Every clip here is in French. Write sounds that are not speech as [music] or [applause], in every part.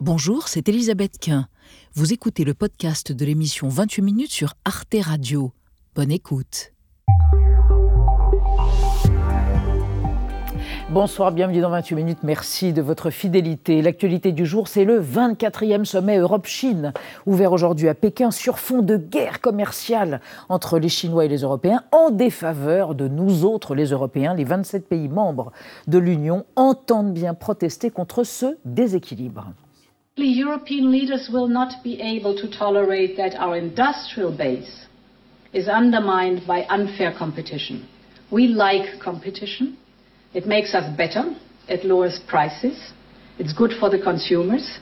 Bonjour, c'est Elisabeth Quint. Vous écoutez le podcast de l'émission 28 minutes sur Arte Radio. Bonne écoute. Bonsoir, bienvenue dans 28 minutes. Merci de votre fidélité. L'actualité du jour, c'est le 24e sommet Europe-Chine, ouvert aujourd'hui à Pékin sur fond de guerre commerciale entre les Chinois et les Européens en défaveur de nous autres, les Européens. Les 27 pays membres de l'Union entendent bien protester contre ce déséquilibre. European leaders will not be able to tolerate that our industrial base is undermined by unfair competition. We like competition. It makes us better. It lowers prices. It's good for the consumers.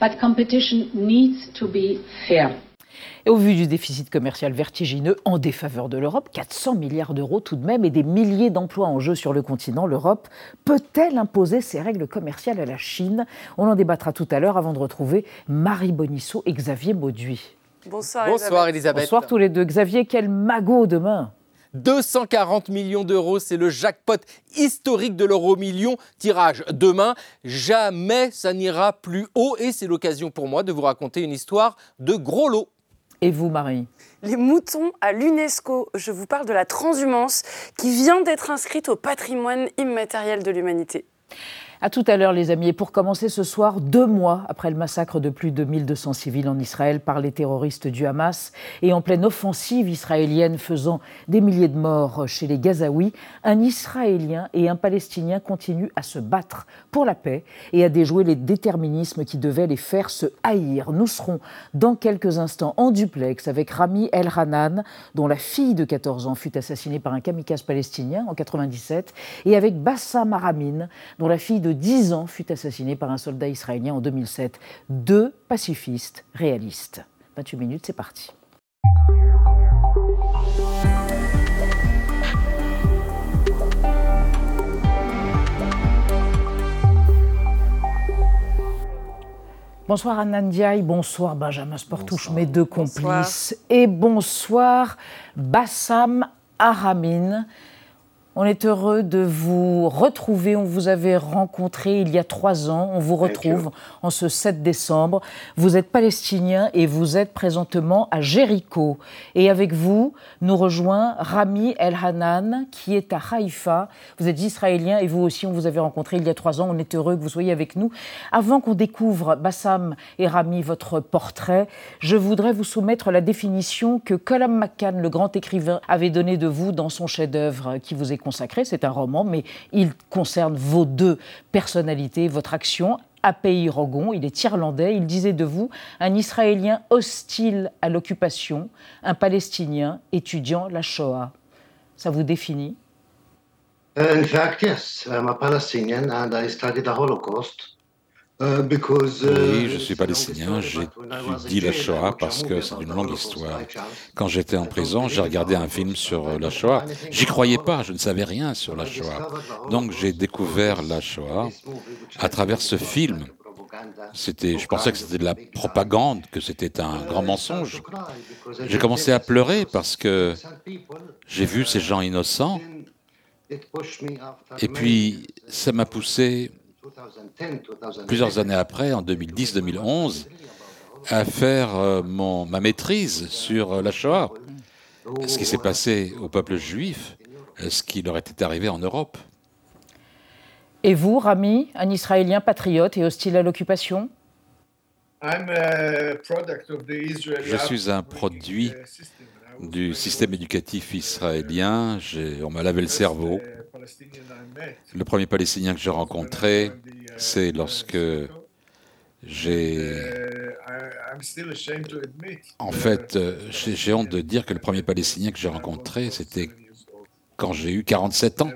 But competition needs to be fair. Et au vu du déficit commercial vertigineux en défaveur de l'Europe, 400 milliards d'euros tout de même et des milliers d'emplois en jeu sur le continent, l'Europe peut-elle imposer ses règles commerciales à la Chine? On en débattra tout à l'heure avant de retrouver Marie Bonisseau et Xavier Mauduit. Bonsoir, Bonsoir Elisabeth. Bonsoir tous les deux. Xavier, quel magot demain 240 millions d'euros, c'est le jackpot historique de l'euro million. Tirage demain. Jamais ça n'ira plus haut et c'est l'occasion pour moi de vous raconter une histoire de gros lot. Et vous, Marie Les moutons à l'UNESCO. Je vous parle de la transhumance qui vient d'être inscrite au patrimoine immatériel de l'humanité. À tout à l'heure, les amis. Et pour commencer ce soir, deux mois après le massacre de plus de 1200 civils en Israël par les terroristes du Hamas et en pleine offensive israélienne faisant des milliers de morts chez les Gazaouis, un Israélien et un Palestinien continuent à se battre pour la paix et à déjouer les déterminismes qui devaient les faire se haïr. Nous serons dans quelques instants en duplex avec Rami El Hanan, dont la fille de 14 ans fut assassinée par un kamikaze palestinien en 97, et avec Bassam Aramin, dont la fille de 10 ans fut assassiné par un soldat israélien en 2007. Deux pacifistes réalistes. 28 minutes, c'est parti. Bonsoir Anand Diaye, bonsoir Benjamin Sportouche, mes deux complices, et bonsoir Bassam Aramin. On est heureux de vous retrouver. On vous avait rencontré il y a trois ans. On vous retrouve en ce 7 décembre. Vous êtes palestinien et vous êtes présentement à Jéricho. Et avec vous, nous rejoint Rami El Hanan, qui est à Haïfa. Vous êtes israélien et vous aussi, on vous avait rencontré il y a trois ans. On est heureux que vous soyez avec nous. Avant qu'on découvre, Bassam et Rami, votre portrait, je voudrais vous soumettre la définition que Colum McCann, le grand écrivain, avait donnée de vous dans son chef-d'œuvre qui vous est C'est un roman, mais il concerne vos deux personnalités, votre action. Apei Rogon, il est irlandais, il disait de vous un Israélien hostile à l'occupation, un Palestinien étudiant la Shoah. Ça vous définit? In fact, yes, I'm a Palestinian and I studied the Holocaust. Uh, because, uh, Oui, je suis palestinien, j'étudie la Shoah parce que c'est une longue histoire. Quand j'étais en prison, j'ai regardé un film sur euh, la Shoah. J'y croyais pas, je ne savais rien sur la Shoah. Donc j'ai découvert la Shoah à travers ce film. C'était, je pensais que c'était de la propagande, que c'était un grand mensonge. J'ai commencé à pleurer parce que j'ai vu ces gens innocents. Et puis, ça m'a poussé plusieurs années après, en 2010-2011, à faire euh, mon, ma maîtrise sur euh, la Shoah, ce qui s'est passé au peuple juif, euh, ce qui leur était arrivé en Europe. Et vous, Rami, un Israélien patriote et hostile à l'occupation? Je suis un produit du système éducatif israélien. On m'a lavé le cerveau. Le premier Palestinien que j'ai rencontré, c'est lorsque j'ai... En fait, euh, j'ai honte de dire que le premier Palestinien que j'ai rencontré, c'était quand j'ai eu 47 ans,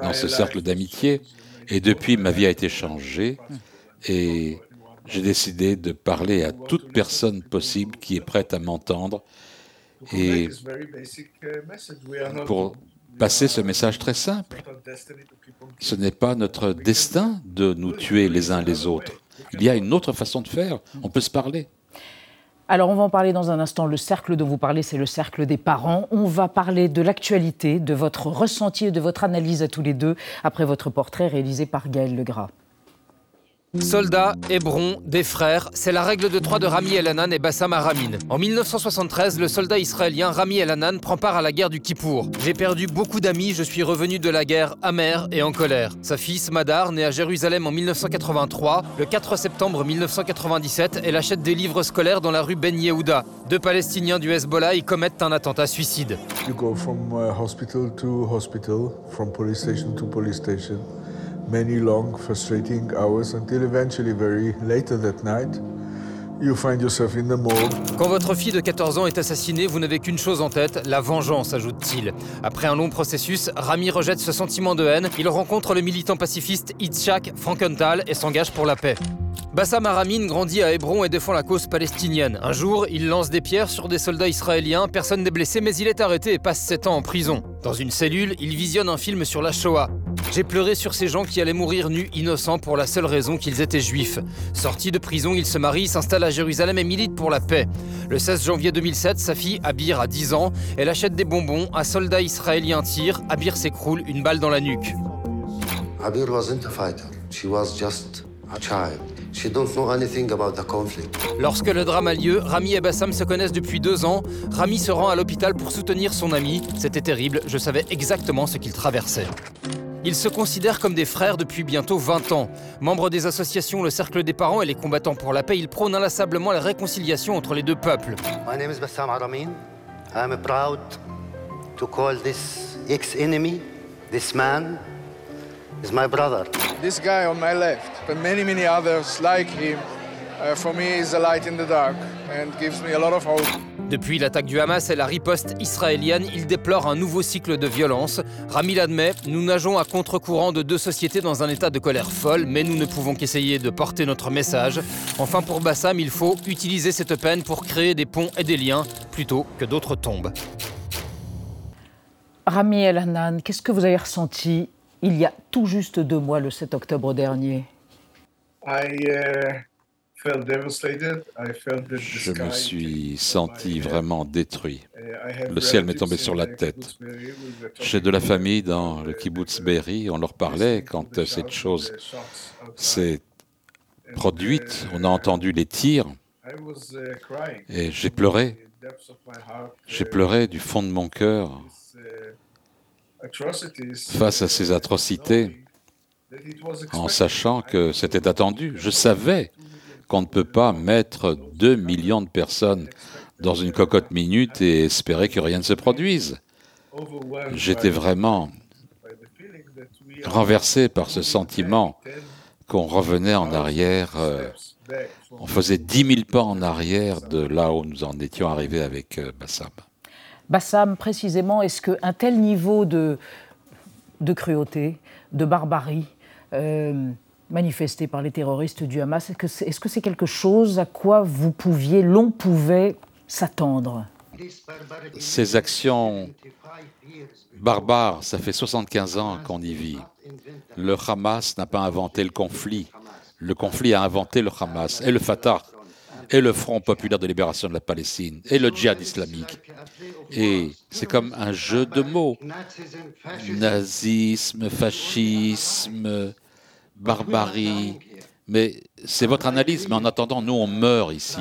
dans ce cercle d'amitié. Et depuis, ma vie a été changée. Et j'ai décidé de parler à toute personne possible qui est prête à m'entendre. Et pour passer ce message très simple, ce n'est pas notre destin de nous tuer les uns les autres. Il y a une autre façon de faire. On peut se parler. Alors, on va en parler dans un instant. Le cercle dont vous parlez, c'est le cercle des parents. On va parler de l'actualité, de votre ressenti et de votre analyse à tous les deux après votre portrait réalisé par Gaël Legras. Soldats, Hébron, des frères, c'est la règle de trois de Rami Elanan et Bassam Aramin. En 1973, le soldat israélien Rami Elanan prend part à la guerre du Kippour. J'ai perdu beaucoup d'amis, je suis revenu de la guerre amer et en colère. Sa fille Smadar, née à Jérusalem en 1983, le 4 septembre 1997, elle achète des livres scolaires dans la rue Ben Yehuda. Deux Palestiniens du Hezbollah y commettent un attentat suicide. You go from uh, hospital to hospital, from police station to police station. Many long, frustrating hours until eventually, very later that night, you find yourself in the morgue. Quand votre fille de 14 ans est assassinée, vous n'avez qu'une chose en tête, la vengeance, ajoute-t-il. Après un long processus, Rami rejette ce sentiment de haine. Il rencontre le militant pacifiste Itzhak Frankenthal et s'engage pour la paix. Bassam Aramin grandit à Hébron et défend la cause palestinienne. Un jour, il lance des pierres sur des soldats israéliens, personne n'est blessé, mais il est arrêté et passe 7 ans en prison. Dans une cellule, il visionne un film sur la Shoah. J'ai pleuré sur ces gens qui allaient mourir nus, innocents, pour la seule raison qu'ils étaient juifs. Sorti de prison, il se marie, s'installe à Jérusalem et milite pour la paix. Le 16 janvier 2007, sa fille, Abir, a 10 ans. Elle achète des bonbons, un soldat israélien tire, Abir s'écroule, une balle dans la nuque. Abir wasn't a fighter. She was just a child. She don't know anything about the conflict. Lorsque le drame a lieu, Rami et Bassam se connaissent depuis deux ans. Rami se rend à l'hôpital pour soutenir son ami. C'était terrible, je savais exactement ce qu'il traversait. Ils se considèrent comme des frères depuis bientôt 20 ans. Membres des associations Le Cercle des Parents et les Combattants pour la Paix, ils prônent inlassablement la réconciliation entre les deux peuples. My name is Bassam Aramin. I'm proud to call this ex-enemy, this man, is my brother. This guy on my left, but many, many others like him, uh, for me is a light in the dark and gives me a lot of hope. Depuis l'attaque du Hamas et la riposte israélienne, il déplore un nouveau cycle de violence. Rami l'admet, nous nageons à contre-courant de deux sociétés dans un état de colère folle, mais nous ne pouvons qu'essayer de porter notre message. Enfin, pour Bassam, il faut utiliser cette peine pour créer des ponts et des liens, plutôt que d'autres tombes. Rami El Hanan, qu'est-ce que vous avez ressenti il y a tout juste deux mois, le 7 octobre dernier? I uh, Je me suis senti vraiment détruit. Uh, Le ciel m'est tombé sur la tête. J'ai de la famille dans le kibbutz Be'eri. On leur parlait quand euh, cette chose s'est produite. uh, On a entendu les tirs uh, et j'ai pleuré. Heart, J'ai uh, pleuré du fond de mon cœur uh, face à uh, ces atrocités en sachant que c'était attendu. Je savais qu'on ne peut pas mettre 2 millions de personnes dans une cocotte minute et espérer que rien ne se produise. J'étais vraiment renversé par ce sentiment qu'on revenait en arrière. euh, on faisait 10 000 pas en arrière de là où nous en étions arrivés avec euh, Bassam. Bassam, précisément, est-ce qu'un tel niveau de, de cruauté, de barbarie, euh, manifesté par les terroristes du Hamas, est-ce que c'est est -ce c'est quelque chose à quoi vous pouviez, l'on pouvait s'attendre? Ces actions barbares, ça fait 75 ans qu'on y vit. Le Hamas n'a pas inventé le conflit. Le conflit a inventé le Hamas et le Fatah et le Front populaire de libération de la Palestine et le djihad islamique. Et c'est comme un jeu de mots. Nazisme, fascisme, barbarie. Mais c'est votre analyse. Mais en attendant, nous, on meurt ici.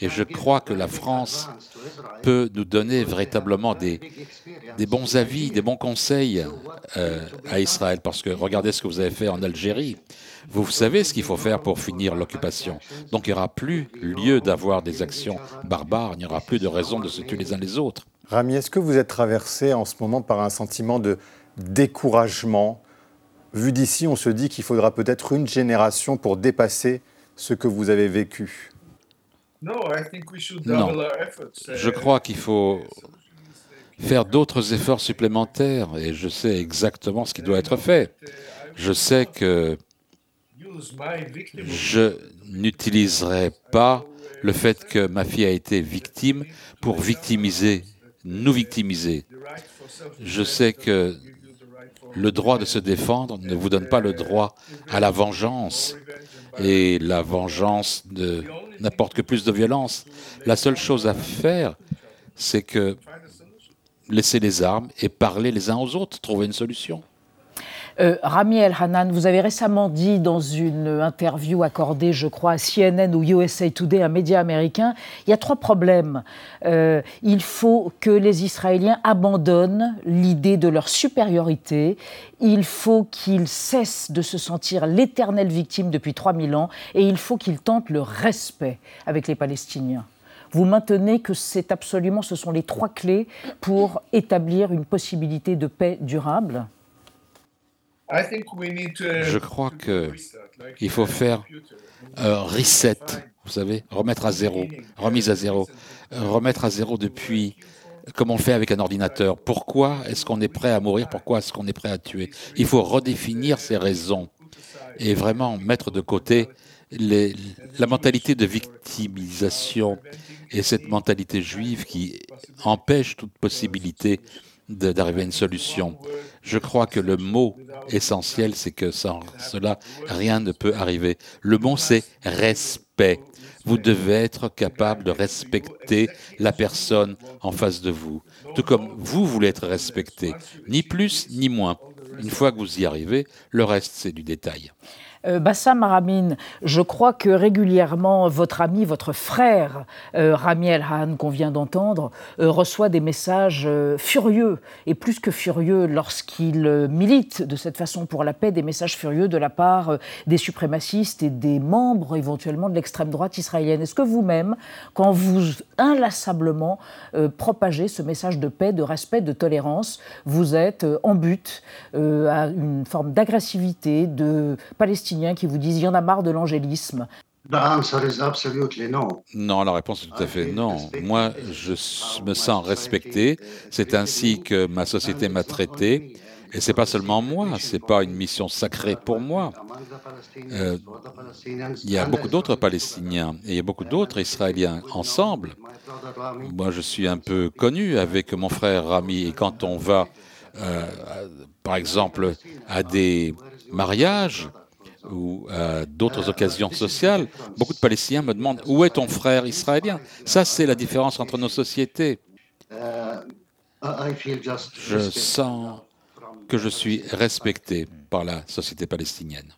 Et je crois que la France peut nous donner véritablement des, bons avis, des bons conseils euh, à Israël. Parce que regardez ce que vous avez fait en Algérie. Vous savez ce qu'il faut faire pour finir l'occupation. Donc il n'y aura plus lieu d'avoir des actions barbares, il n'y aura plus de raison de se tuer les uns les autres. Rami, est-ce que vous êtes traversé en ce moment par un sentiment de découragement Vu d'ici, on se dit qu'il faudra peut-être une génération pour dépasser ce que vous avez vécu. No, I think we should Non. double our efforts. Je Uh, crois qu'il faut faire d'autres efforts supplémentaires et je sais exactement ce qui doit être fait. Je sais que je n'utiliserai pas le fait que ma fille a été victime pour victimiser, nous victimiser. Je sais que le droit de se défendre ne vous donne pas le droit à la vengeance. Et la vengeance n'apporte que plus de violence. La seule chose à faire, c'est que laisser les armes et parler les uns aux autres, trouver une solution. Euh, Rami El Hanan, vous avez récemment dit dans une interview accordée, je crois, à CNN ou USA Today, un média américain, il y a trois problèmes. Euh, il faut que les Israéliens abandonnent l'idée de leur supériorité. Il faut qu'ils cessent de se sentir l'éternelle victime depuis 3000 ans. Et il faut qu'ils tentent le respect avec les Palestiniens. Vous maintenez que c'est absolument, ce sont les trois clés pour établir une possibilité de paix durable je crois qu'il faut faire un reset, vous savez, remettre à zéro, remise à zéro, remettre à zéro depuis, comme on le fait avec un ordinateur. Pourquoi est-ce qu'on est prêt à mourir? Pourquoi est-ce qu'on est prêt à tuer? Il faut redéfinir ces raisons et vraiment mettre de côté les, la mentalité de victimisation et cette mentalité juive qui empêche toute possibilité d'arriver à une solution. Je crois que le mot essentiel, c'est que sans cela, rien ne peut arriver. Le mot, c'est respect. Vous devez être capable de respecter la personne en face de vous, tout comme vous voulez être respecté, ni plus ni moins. Une fois que vous y arrivez, le reste, c'est du détail. Euh, Bassam Aramine, je crois que régulièrement votre ami, votre frère euh, Rami El Han, qu'on vient d'entendre, euh, reçoit des messages furieux, et plus que furieux lorsqu'il milite de cette façon pour la paix, des messages furieux de la part des suprémacistes et des membres éventuellement de l'extrême droite israélienne. Est-ce que vous-même, quand vous inlassablement propagez ce message de paix, de respect, de tolérance, vous êtes en but à une forme d'agressivité, de Qui vous disent il y en a marre de l'angélisme non, la réponse est tout à fait non. Moi, je me sens respecté. C'est ainsi que ma société m'a traité. Et c'est pas seulement moi, c'est pas une mission sacrée pour moi. Euh, il y a beaucoup d'autres Palestiniens et il y a beaucoup d'autres Israéliens ensemble. Moi, je suis un peu connu avec mon frère Rami. Et quand on va, euh, par exemple, à des mariages, ou à d'autres occasions sociales, beaucoup de Palestiniens me demandent où est ton frère israélien? Ça, c'est la différence entre nos sociétés. Je sens que je suis respecté par la société palestinienne.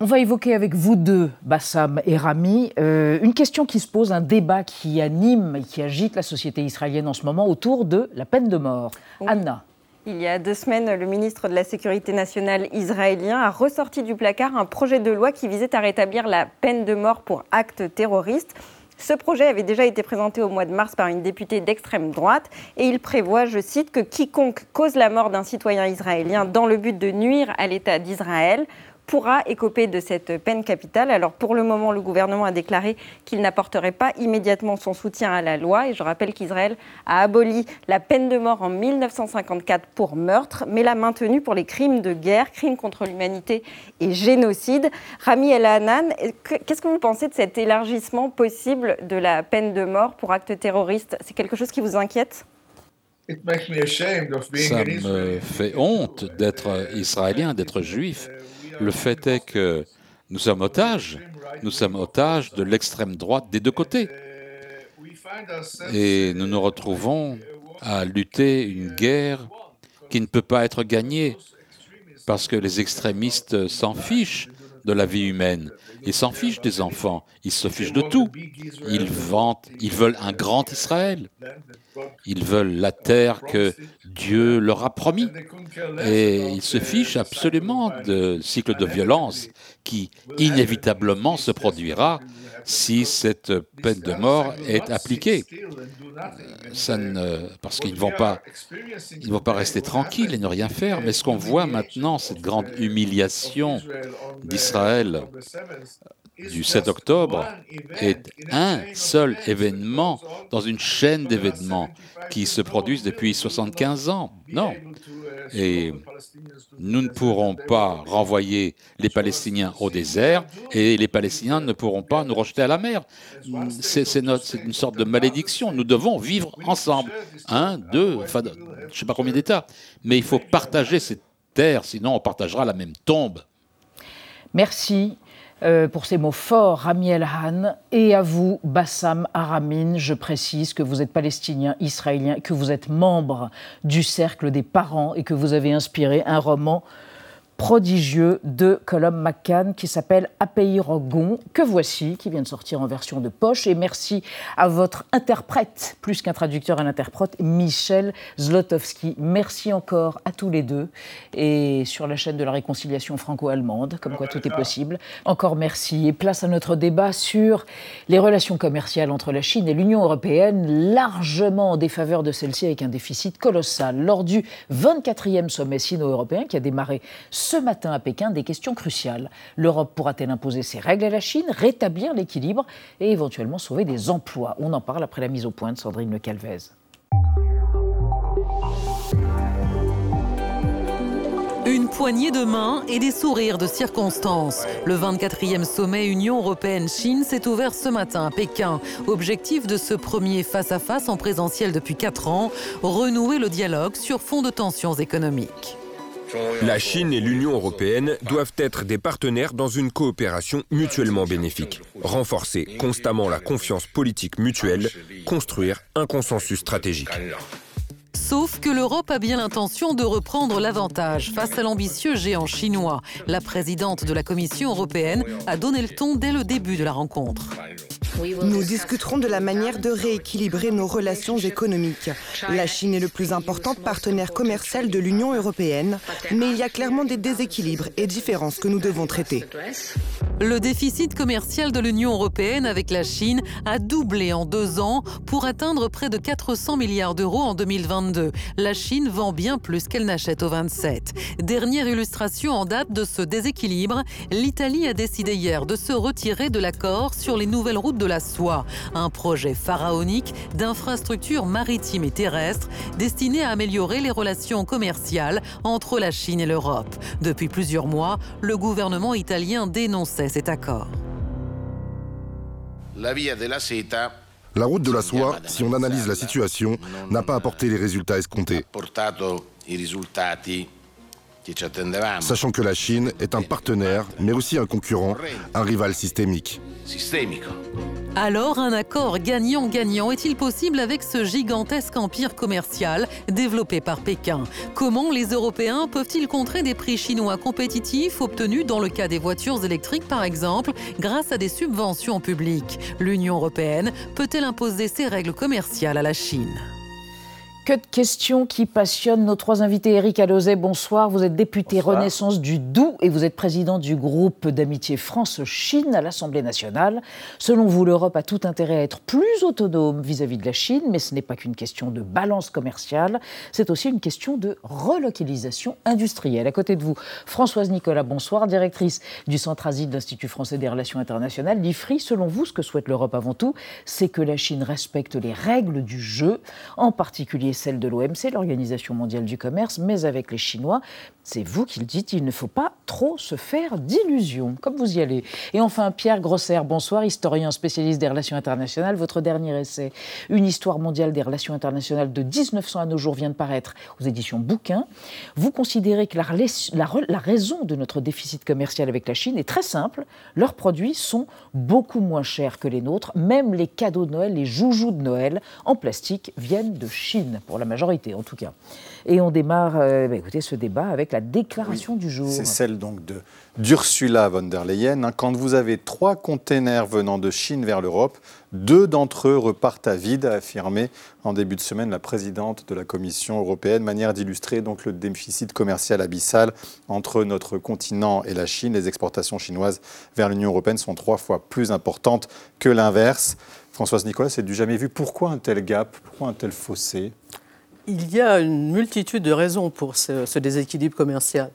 On va évoquer avec vous deux, Bassam et Rami, euh, une question qui se pose, un débat qui anime et qui agite la société israélienne en ce moment autour de la peine de mort. Anna. Il y a deux semaines, le ministre de la Sécurité nationale israélien a ressorti du placard un projet de loi qui visait à rétablir la peine de mort pour actes terroristes. Ce projet avait déjà été présenté au mois de mars par une députée d'extrême droite et il prévoit, je cite, que quiconque cause la mort d'un citoyen israélien dans le but de nuire à l'État d'Israël pourra écoper de cette peine capitale. Alors pour le moment, le gouvernement a déclaré qu'il n'apporterait pas immédiatement son soutien à la loi. Et je rappelle qu'Israël a aboli la peine de mort en 1954 pour meurtre, mais l'a maintenue pour les crimes de guerre, crimes contre l'humanité et génocide. Rami El Hanan, qu'est-ce que vous pensez de cet élargissement possible de la peine de mort pour actes terroristes? C'est quelque chose qui vous inquiète? Ça me fait honte d'être israélien, d'être juif. Le fait est que nous sommes otages, nous sommes otages de l'extrême droite des deux côtés. Et nous nous retrouvons à lutter une guerre qui ne peut pas être gagnée parce que les extrémistes s'en fichent de la vie humaine. Ils s'en fichent des enfants, ils se fichent de tout. Ils veulent un grand Israël. Ils veulent la terre que Dieu leur a promis. Et ils se fichent absolument de cycle de violence qui inévitablement se produira si cette peine de mort est appliquée. Ça parce qu'ils ne vont pas, vont pas rester tranquilles et ne rien faire. Mais ce qu'on voit maintenant, cette grande humiliation d'Israël du 7 octobre est un seul événement dans une chaîne d'événements qui se produisent depuis 75 ans. Non. Et nous ne pourrons pas renvoyer les Palestiniens au désert et les Palestiniens ne pourront pas nous rejeter à la mer. C'est une sorte de malédiction. Nous devons vivre ensemble. Un, deux, enfin, je ne sais pas combien d'États. Mais il faut partager cette terre, sinon on partagera la même tombe. Merci. Euh, pour ces mots forts, Rami El Han, et à vous, Bassam Aramin. Je précise que vous êtes palestinien, israélien, que vous êtes membre du cercle des parents et que vous avez inspiré un roman prodigieux de Colum McCann qui s'appelle Apeirogon, que voici, qui vient de sortir en version de poche. Et merci à votre interprète, plus qu'un traducteur, un interprète, Michel Zlotowski. Merci encore à tous les deux. Et sur la chaîne de la réconciliation franco-allemande, comme quoi tout est possible. Encore merci. Et place à notre débat sur les relations commerciales entre la Chine et l'Union européenne, largement en défaveur de celle-ci avec un déficit colossal. Lors du 24e sommet sino-européen qui a démarré ce matin à Pékin des questions cruciales. L'Europe pourra-t-elle imposer ses règles à la Chine, rétablir l'équilibre et éventuellement sauver des emplois? On en parle après la mise au point de Sandrine Le Calvez. Une poignée de main et des sourires de circonstance. Le 24e sommet Union européenne-Chine s'est ouvert ce matin à Pékin. Objectif de ce premier face-à-face en présentiel depuis 4 ans, renouer le dialogue sur fond de tensions économiques. La Chine et l'Union européenne doivent être des partenaires dans une coopération mutuellement bénéfique. Renforcer constamment la confiance politique mutuelle, construire un consensus stratégique. Sauf que l'Europe a bien l'intention de reprendre l'avantage face à l'ambitieux géant chinois. La présidente de la Commission européenne a donné le ton dès le début de la rencontre. Nous discuterons de la manière de rééquilibrer nos relations économiques. La Chine est le plus important partenaire commercial de l'Union européenne, mais il y a clairement des déséquilibres et différences que nous devons traiter. Le déficit commercial de l'Union européenne avec la Chine a doublé en deux ans pour atteindre près de 400 milliards d'euros en 2022. La Chine vend bien plus qu'elle n'achète au 27. Dernière illustration en date de ce déséquilibre, l'Italie a décidé hier de se retirer de l'accord sur les nouvelles routes de la soie, un projet pharaonique d'infrastructures maritimes et terrestres destiné à améliorer les relations commerciales entre la Chine et l'Europe. Depuis plusieurs mois, le gouvernement italien dénonçait cet accord. La route de la soie, si on analyse la situation, n'a pas apporté les résultats escomptés. Sachant que la Chine est un partenaire, mais aussi un concurrent, un rival systémique. Alors, un accord gagnant-gagnant est-il possible avec ce gigantesque empire commercial développé par Pékin? Comment les Européens peuvent-ils contrer des prix chinois compétitifs obtenus dans le cas des voitures électriques par exemple grâce à des subventions publiques? L'Union européenne peut-elle imposer ses règles commerciales à la Chine? Que de questions qui passionnent nos trois invités. Eric Alauzet, bonsoir. Vous êtes député Renaissance du Doubs et vous êtes président du groupe d'amitié France-Chine à l'Assemblée nationale. Selon vous, l'Europe a tout intérêt à être plus autonome vis-à-vis de la Chine, mais ce n'est pas qu'une question de balance commerciale, c'est aussi une question de relocalisation industrielle. À côté de vous, Françoise Nicolas, bonsoir, directrice du Centre Asie de l'Institut français des relations internationales, l'IFRI. Selon vous, ce que souhaite l'Europe avant tout, c'est que la Chine respecte les règles du jeu, en particulier celle de l'OMC, l'Organisation mondiale du commerce, mais avec les Chinois. C'est vous qui le dites, il ne faut pas trop se faire d'illusions, comme vous y allez. Et enfin, Pierre Grosser, bonsoir, historien spécialiste des relations internationales. Votre dernier essai, Une histoire mondiale des relations internationales de 1900 à nos jours, vient de paraître aux éditions Bouquin. Vous considérez que la, la, raison de notre déficit commercial avec la Chine est très simple. Leurs produits sont beaucoup moins chers que les nôtres. Même les cadeaux de Noël, les joujoux de Noël en plastique viennent de Chine pour la majorité en tout cas. Et on démarre euh, bah, écoutez, ce débat avec la déclaration du jour. C'est celle donc de d'Ursula von der Leyen. Hein. Quand vous avez trois containers venant de Chine vers l'Europe, deux d'entre eux repartent à vide, a affirmé en début de semaine la présidente de la Commission européenne. Manière d'illustrer donc le déficit commercial abyssal entre notre continent et la Chine. Les exportations chinoises vers l'Union européenne sont trois fois plus importantes que l'inverse. Françoise Nicolas, c'est du jamais vu. Pourquoi un tel gap? Pourquoi un tel fossé? Il y a une multitude de raisons pour ce, déséquilibre commercial.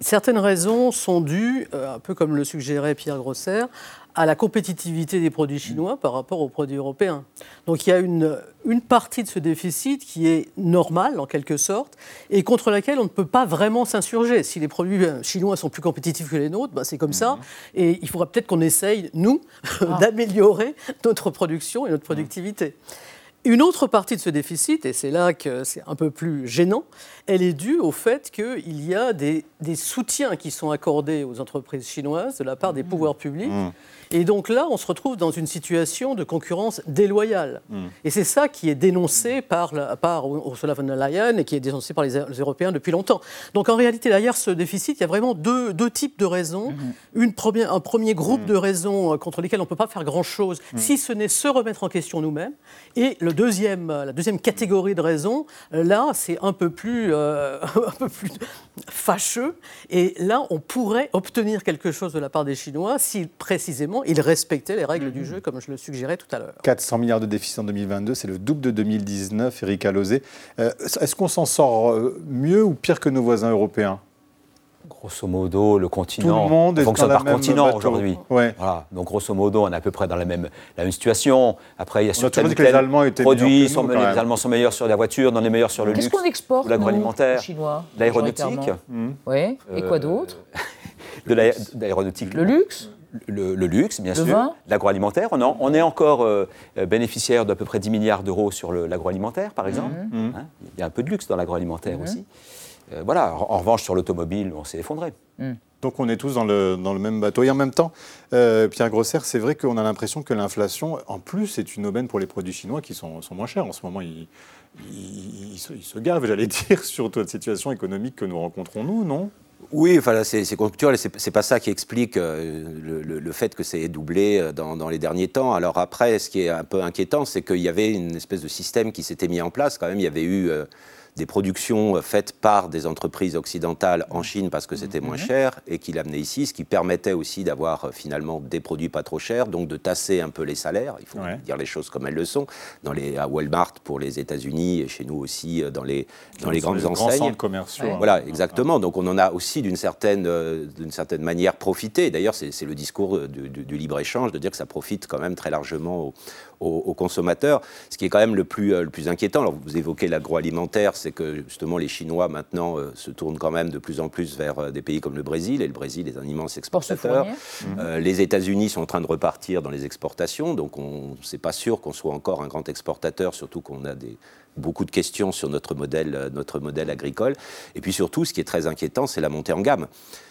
Certaines raisons sont dues, euh, un peu comme le suggérait Pierre Grosser, à la compétitivité des produits chinois par rapport aux produits européens. Donc il y a une, une partie de ce déficit qui est normale en quelque sorte et contre laquelle on ne peut pas vraiment s'insurger. Si les produits euh, chinois sont plus compétitifs que les nôtres, ben c'est comme ça. Mhm. Et il faudra peut-être qu'on essaye, nous, [laughs] ah. d'améliorer notre production et notre productivité. Une autre partie de ce déficit, et c'est là que c'est un peu plus gênant, elle est due au fait qu'il y a des, des, soutiens qui sont accordés aux entreprises chinoises de la part des pouvoirs publics. Mmh. Et donc là, on se retrouve dans une situation de concurrence déloyale. Mmh. Et c'est ça qui est dénoncé par, la, par Ursula von der Leyen et qui est dénoncé par les, Européens depuis longtemps. Donc en réalité, derrière ce déficit, il y a vraiment deux, deux types de raisons. Mmh. Une première, un premier groupe de raisons euh, contre lesquelles on ne peut pas faire grand-chose, si ce n'est se remettre en question nous-mêmes. Et le deuxième, euh, la deuxième catégorie de raisons, euh, là, c'est un peu plus, [laughs] un peu plus fâcheux. Et là, on pourrait obtenir quelque chose de la part des Chinois si précisément il respectait les règles du mm-hmm. jeu, comme je le suggérais tout à l'heure. 400 milliards de déficit en 2022, c'est le double de 2019, Eric Alosé. Euh, est-ce qu'on s'en sort euh, mieux ou pire que nos voisins européens? Grosso modo, le continent Tout le monde fonctionne par continent aujourd'hui. Voilà. Donc, grosso modo, on est à peu près dans la même, la même situation. Après, il y a surtout que les Allemands étaient produits, sont, les Allemands sont meilleurs sur la voiture, on est meilleurs sur le luxe. Qu'est-ce qu'on exporte L'agroalimentaire, chinois l'aéronautique. Oui. Et quoi d'autre? [laughs] De l'aéronautique. Le luxe? Le, luxe, bien sûr, l'agroalimentaire. On, on, est encore euh, bénéficiaire d'à peu près 10 milliards d'euros sur l'agroalimentaire, par exemple. Mhm. Mhm. Hein, il y a un peu de luxe dans l'agroalimentaire mhm. aussi. Euh, voilà. En, revanche, sur l'automobile, on s'est effondré. Donc on est tous dans le, dans le, même bateau. Et en même temps, euh, Pierre Grosser, c'est vrai qu'on a l'impression que l'inflation, en plus, est une aubaine pour les produits chinois qui sont, sont moins chers. En ce moment, ils, ils, se, ils se, gavent, j'allais [laughs] dire, sur toute la situation économique que nous rencontrons, nous, non? Oui, enfin, c'est conjoncturel c'est pas ça qui explique euh, le, fait que c'est doublé euh, dans, les derniers temps. Alors après, ce qui est un peu inquiétant, c'est qu'il y avait une espèce de système qui s'était mis en place. Quand même, il y avait eu euh, des productions euh, faites par des entreprises occidentales en Chine parce que c'était moins mhm. cher et qui l'amenaient ici, ce qui permettait aussi d'avoir euh, finalement des produits pas trop chers, donc de tasser un peu les salaires. Il faut dire les choses comme elles le sont. Dans les, à Walmart pour les États-Unis et chez nous aussi euh, dans les, dans les grandes enseignes. commerciaux. Voilà, exactement. Donc on en a aussi d'une certaine, d'une certaine manière profité. D'ailleurs, c'est le discours du, du libre-échange de dire que ça profite quand même très largement aux, aux, consommateurs. Ce qui est quand même le plus, euh, le plus inquiétant, alors vous évoquez l'agroalimentaire, c'est que justement les Chinois maintenant euh, se tournent quand même de plus en plus vers euh, des pays comme le Brésil, et le Brésil est un immense exportateur. les États-Unis sont en train de repartir dans les exportations, donc on n'est pas sûr qu'on soit encore un grand exportateur, surtout qu'on a des, beaucoup de questions sur notre modèle, notre modèle agricole. Et puis surtout, ce qui est très inquiétant, c'est la montée en gamme.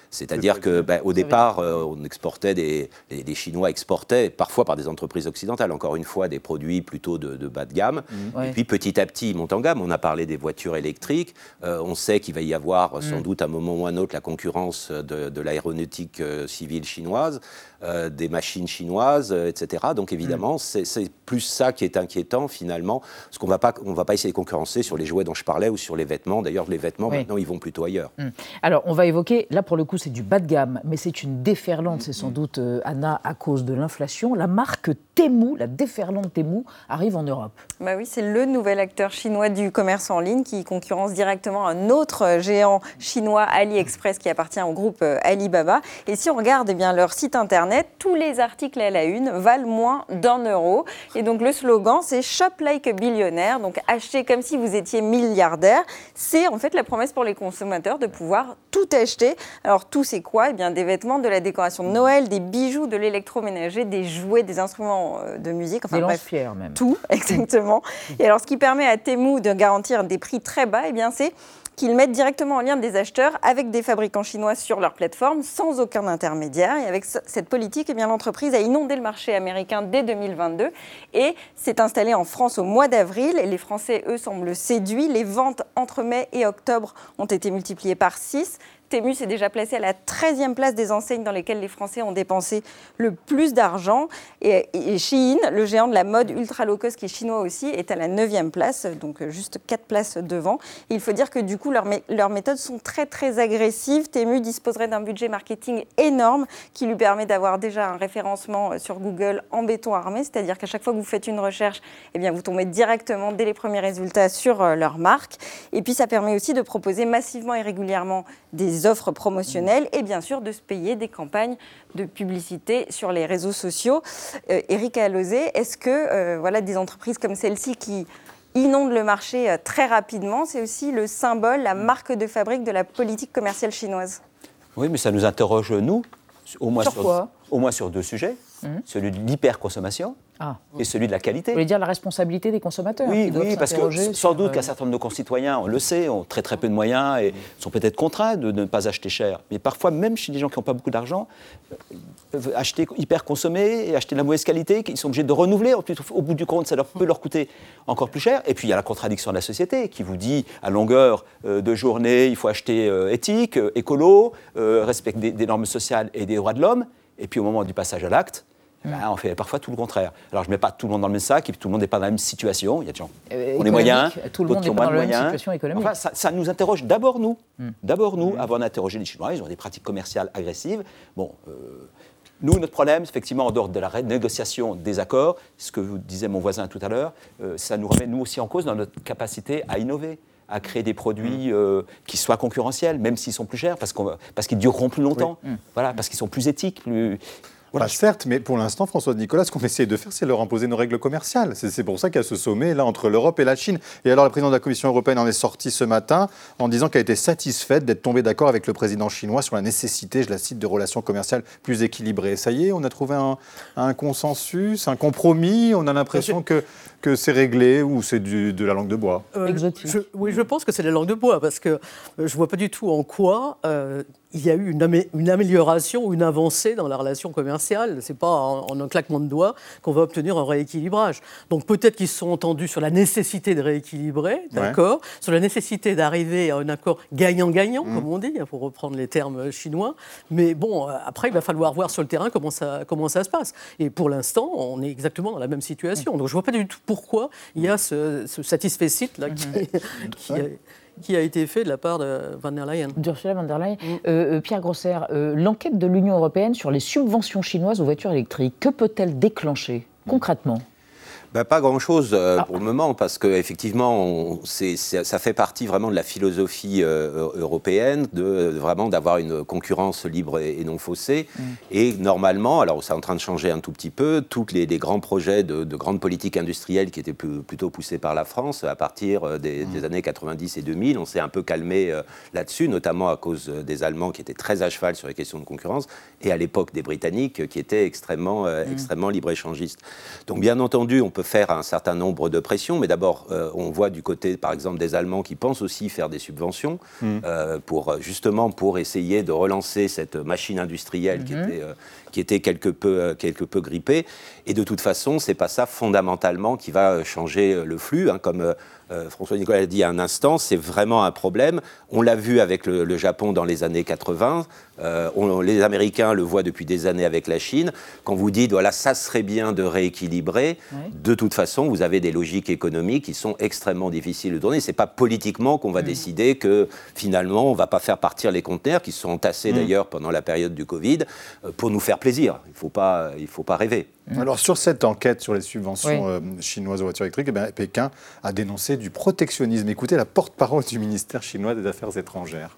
C'est-à-dire que, ben, au départ, euh, on exportait des, les, Chinois exportaient parfois par des entreprises occidentales, encore une fois, des produits plutôt de, bas de gamme. Mmh. Et puis petit à petit, ils montent en gamme. On a parlé des voitures électriques. Euh, on sait qu'il va y avoir mmh. sans doute à un moment ou à un autre la concurrence de, l'aéronautique euh, civile chinoise. Euh, des machines chinoises, euh, etc. Donc évidemment, mm. c'est plus ça qui est inquiétant finalement, parce qu'on ne va pas essayer de concurrencer sur les jouets dont je parlais ou sur les vêtements. D'ailleurs, les vêtements, maintenant, ils vont plutôt ailleurs. Mm. Alors, on va évoquer, là pour le coup, c'est du bas de gamme, mais c'est une déferlante, c'est sans mm. doute, euh, Anna, à cause de l'inflation. La marque Temu, la déferlante Temu, arrive en Europe. Bah oui, c'est le nouvel acteur chinois du commerce en ligne qui concurrence directement un autre géant chinois, AliExpress, qui appartient au groupe Alibaba. Et si on regarde eh bien, leur site internet, tous les articles à la une valent moins d'un euro. Et donc le slogan, c'est Shop like a billionnaire, donc acheter comme si vous étiez milliardaire. C'est en fait la promesse pour les consommateurs de pouvoir tout acheter. Alors tout, c'est quoi? Eh bien des vêtements, de la décoration de Noël, des bijoux, de l'électroménager, des jouets, des instruments euh, de musique, enfin bref, même. tout, [laughs] exactement. Et alors ce qui permet à Temu de garantir des prix très bas, eh bien c'est qu'ils mettent directement en lien des acheteurs avec des fabricants chinois sur leur plateforme sans aucun intermédiaire. Et avec cette politique, eh l'entreprise a inondé le marché américain dès 2022 et s'est installée en France au mois d'avril. Les Français, eux, semblent séduits. Les ventes entre mai et octobre ont été multipliées par 6. Temu s'est déjà placé à la 13e place des enseignes dans lesquelles les Français ont dépensé le plus d'argent. Et, Shein, le géant de la mode ultra low cost qui est chinois aussi, est à la 9e place, donc juste 4 places devant. il faut dire que du coup, leurs, leurs méthodes sont très très agressives. Temu disposerait d'un budget marketing énorme qui lui permet d'avoir déjà un référencement sur Google en béton armé, c'est-à-dire qu'à chaque fois que vous faites une recherche, eh bien, vous tombez directement dès les premiers résultats sur euh, leur marque. Et puis ça permet aussi de proposer massivement et régulièrement des offres promotionnelles et bien sûr de se payer des campagnes de publicité sur les réseaux sociaux. Euh, Eric Alozé, est-ce que euh, voilà, des entreprises comme celle-ci qui inondent le marché euh, très rapidement, c'est aussi le symbole, la marque de fabrique de la politique commerciale chinoise? Oui, mais ça nous interroge, nous, au moins sur, au moins sur deux sujets. Mhm. celui de l'hyperconsommation Ah. et celui de la qualité. Vous voulez dire la responsabilité des consommateurs Oui, oui, parce que sans sur, doute euh, qu'un certain nombre de concitoyens, on le sait, ont très très peu de moyens et sont peut-être contraints de ne pas acheter cher. Mais parfois, même chez des gens qui n'ont pas beaucoup d'argent, euh, ils peuvent acheter hyper consommer et acheter de la mauvaise qualité, qu'ils sont obligés de renouveler. Au bout du compte, ça leur peut leur coûter encore plus cher. Et puis il y a la contradiction de la société qui vous dit à longueur euh, de journée, il faut acheter euh, éthique, euh, écolo, euh, respecter des, normes sociales et des droits de l'homme. Et puis au moment du passage à l'acte. Ben, on fait parfois tout le contraire. Alors je ne mets pas tout le monde dans le même sac et puis tout le monde n'est pas dans la même situation. Il y a des gens Euh, qui ont les économique, moyens, tout le d'autres monde qui ont n'est pas moins dans de la même moyens. situation économique. Enfin, ça, ça nous interroge d'abord nous, Mm. d'abord nous, avant d'interroger les Chinois. Ils ont des pratiques commerciales agressives. Bon. euh, nous, notre problème, effectivement, en dehors de la négociation des accords, ce que vous disait mon voisin tout à l'heure, euh, ça nous remet nous aussi en cause dans notre capacité à innover à créer des produits euh, qui soient concurrentiels, même s'ils sont plus chers, parce qu'on va- parce qu'ils dureront plus longtemps, voilà, parce qu'ils sont plus éthiques, plus... Bah, certes, mais pour l'instant, François de Nicolas, ce qu'on essaie de faire, c'est leur imposer nos règles commerciales. C'est c'est pour ça qu'il y a ce sommet là entre l'Europe et la Chine. Et alors, la présidente de la Commission européenne en est sortie ce matin en disant qu'elle était satisfaite d'être tombée d'accord avec le président chinois sur la nécessité, je la cite, de relations commerciales plus équilibrées. Ça y est, on a trouvé un, un consensus, un compromis. On a l'impression que, que c'est réglé ou c'est du- de la langue de bois. Euh, je- oui, je pense que c'est la langue de bois, parce que euh, je ne vois pas du tout en quoi euh, il y a eu une, amé- une amélioration ou une avancée dans la relation commerciale. Ce n'est pas en, un claquement de doigts qu'on va obtenir un rééquilibrage. Donc peut-être qu'ils se sont entendus sur la nécessité de rééquilibrer, d'accord, sur la nécessité d'arriver à un accord gagnant-gagnant, comme on dit, hein, pour reprendre les termes chinois. Mais bon, euh, après, il va falloir voir sur le terrain comment ça, comment ça se passe. Et pour l'instant, on est exactement dans la même situation. Donc je ne vois pas du tout pourquoi il y a ce, ce satisfecit là qui, qui, qui a été fait de la part de Van der Leyen. D'Ursula von der Leyen. Euh, euh, Pierre Grosser, euh, l'enquête de l'Union européenne sur les subventions chinoises aux voitures électriques, que peut-elle déclencher concrètement? Ben, pas grand-chose euh, pour le moment, parce qu'effectivement, ça fait partie vraiment de la philosophie euh, européenne, de, de vraiment d'avoir une concurrence libre et, et non faussée. Et normalement, alors c'est en train de changer un tout petit peu, tous les, les grands projets de, de grandes politiques industrielles qui étaient plus- plutôt poussés par la France à partir euh, des, des années 90 et 2000, on s'est un peu calmé euh, là-dessus, notamment à cause euh, des Allemands qui étaient très à cheval sur les questions de concurrence, et à l'époque des Britanniques euh, qui étaient extrêmement, euh, extrêmement libre-échangistes. Donc bien entendu, on peut faire un certain nombre de pressions, mais d'abord, euh, on voit du côté, par exemple, des Allemands qui pensent aussi faire des subventions, Mm. euh, pour, justement pour essayer de relancer cette machine industrielle qui Mhm. était, euh, qui était quelque peu, euh, quelque peu grippée. Et de toute façon, c'est pas ça fondamentalement qui va euh, changer euh, le flux. hein. Comme euh, François Nicolas l'a dit à un instant, c'est vraiment un problème. On l'a vu avec le, le Japon dans les années 80. euh, on- les Américains le voient depuis des années avec la Chine. Quand vous dites, voilà, ça serait bien de rééquilibrer, de toute façon, vous avez des logiques économiques qui sont extrêmement difficiles de tourner. C'est pas politiquement qu'on va décider que finalement, on va pas faire partir les conteneurs qui se sont entassés d'ailleurs pendant la période du Covid pour nous faire plaisir. Il faut pas, il faut pas rêver. Alors sur cette enquête sur les subventions Oui. euh, chinoises aux voitures électriques, eh ben, Pékin a dénoncé du protectionnisme. Écoutez la porte-parole du ministère chinois des Affaires étrangères.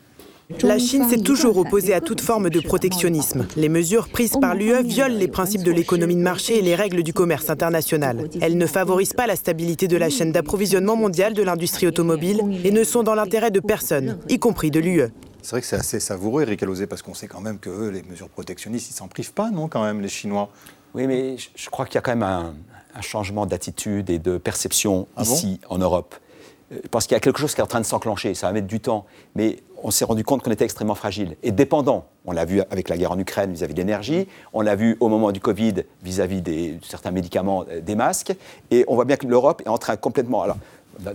La Chine s'est toujours opposée à toute forme de protectionnisme. Les mesures prises par l'UE violent les principes de l'économie de marché et les règles du commerce international. Elles ne favorisent pas la stabilité de la chaîne d'approvisionnement mondiale de l'industrie automobile et ne sont dans l'intérêt de personne, y compris de l'UE. C'est vrai que c'est assez savoureux, Eric Alozé, parce qu'on sait quand même que eux, les mesures protectionnistes, ils s'en privent pas, non, quand même, les Chinois? Oui, mais je- crois qu'il y a quand même un, un changement d'attitude et de perception Ah bon? ici, en Europe. Euh, Je pense qu'il y a quelque chose qui est en train de s'enclencher, ça va mettre du temps, mais on s'est rendu compte qu'on était extrêmement fragile et dépendant. On l'a vu avec la guerre en Ukraine vis-à-vis de l'énergie, on l'a vu au moment du Covid vis-à-vis des certains médicaments, euh, des masques, et on voit bien que l'Europe est en train complètement... Alors,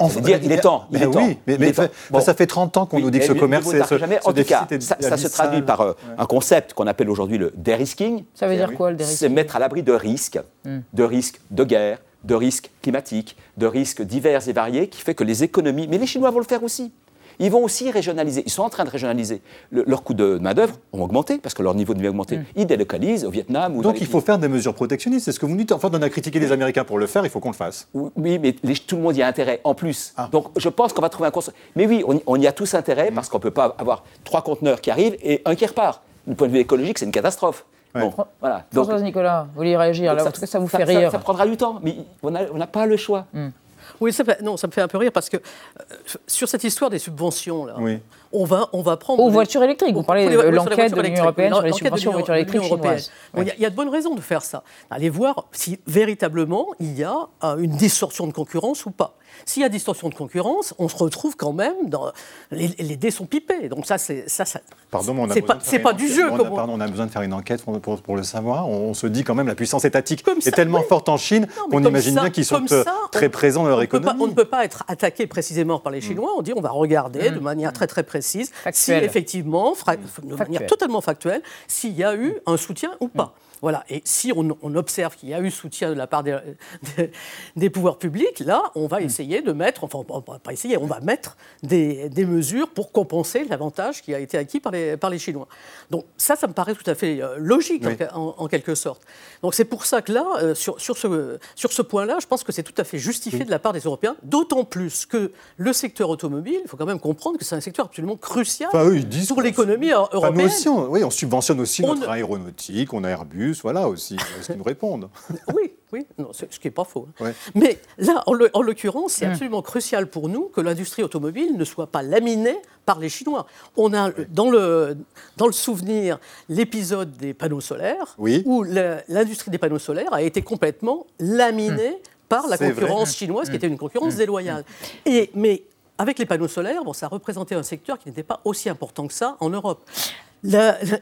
Enfin, dire, il est temps, il est temps. oui, mais- il mais est temps. ça- ça fait 30 ans qu'on nous dit que ce commerce, que ce- jamais. ce En tout cas, est ça, ça se traduit par euh, un concept qu'on appelle aujourd'hui le dérisking. Ça veut dire quoi, le C'est mettre à l'abri de risques, Hmm. de risques de guerre, de risques climatiques, de risques divers et variés, qui fait que les économies, mais les Chinois vont le faire aussi. Ils vont aussi régionaliser. Ils sont en train de régionaliser. Le- leurs coûts de main-d'œuvre ont augmenté parce que leur niveau de vie a augmenté. Ils délocalisent au Vietnam ou dans Donc il faut faire des mesures protectionnistes, c'est ce que vous nous dites. Enfin, on a critiqué les Américains pour le faire, il faut qu'on le fasse. Oui, mais les- tout le monde y a intérêt en plus. Ah. Donc je pense qu'on va trouver un constat. Mais oui, on, y- on y a tous intérêt parce qu'on ne peut pas avoir trois conteneurs qui arrivent et un qui repart. Du point de vue écologique, c'est une catastrophe. Bon, voilà. Donc, Françoise Nicolas, vous voulez réagir là, ça- En tout cas, ça vous ça- fait ça- rire. Ça, prendra du temps, mais on n'a on pas le choix. Hmm. Oui, ça non, ça me fait un peu rire parce que euh, sur cette histoire des subventions, là. On, va, on va prendre. Aux voitures électriques, vous parlez de l'enquête de l'Union européenne sur les subventions aux voitures électriques chinoises. Il y, y, a de bonnes raisons de faire ça. Allez voir si véritablement il y a euh, une distorsion de concurrence ou pas. S'il y a distorsion de concurrence, on se retrouve quand même dans. Les, les dés sont pipés. Donc, ça, c'est. Ça, ça, pardon, mais on a c'est pas, c'est pas du jeu. On a, pardon, on a besoin de faire une enquête pour, pour, pour le savoir. On, se dit quand même la puissance étatique comme est tellement oui. forte en Chine qu'on imagine ça, bien qu'ils sont ça, très on, présents dans leur économie. Pas, on ne peut pas être attaqué précisément par les Chinois. On dit on va regarder mmh. de manière très très précise Si effectivement, fra- de manière totalement factuelle, s'il y a eu un soutien ou pas. Voilà. Et si on, on observe qu'il y a eu soutien de la part des, des, des, pouvoirs publics, là, on va essayer de mettre, enfin, on va pas essayer, on va mettre des, des mesures pour compenser l'avantage qui a été acquis par les, par les Chinois. Donc ça, ça me paraît tout à fait euh, logique, oui. en, en, quelque sorte. Donc c'est pour ça que là, euh, sur, sur, ce, sur ce point-là, je pense que c'est tout à fait justifié oui. de la part des Européens, d'autant plus que le secteur automobile, il faut quand même comprendre que c'est un secteur absolument crucial enfin, eux, ils disent pour l'économie européenne. Enfin, nous aussi, on, oui, on subventionne aussi on notre aéronautique, on a Airbus, voilà aussi ce qu'ils nous répondent. [laughs] oui, oui, non, ce qui n'est pas faux. Hein. Ouais. Mais là, en l'occurrence, c'est mmh. absolument crucial pour nous que l'industrie automobile ne soit pas laminée par les Chinois. On a dans le, dans le souvenir l'épisode des panneaux solaires, oui. où l'industrie des panneaux solaires a été complètement laminée mmh. par la concurrence vrai. chinoise, mmh. qui était une concurrence déloyale. Et, mais avec les panneaux solaires, bon, ça représentait un secteur qui n'était pas aussi important que ça en Europe.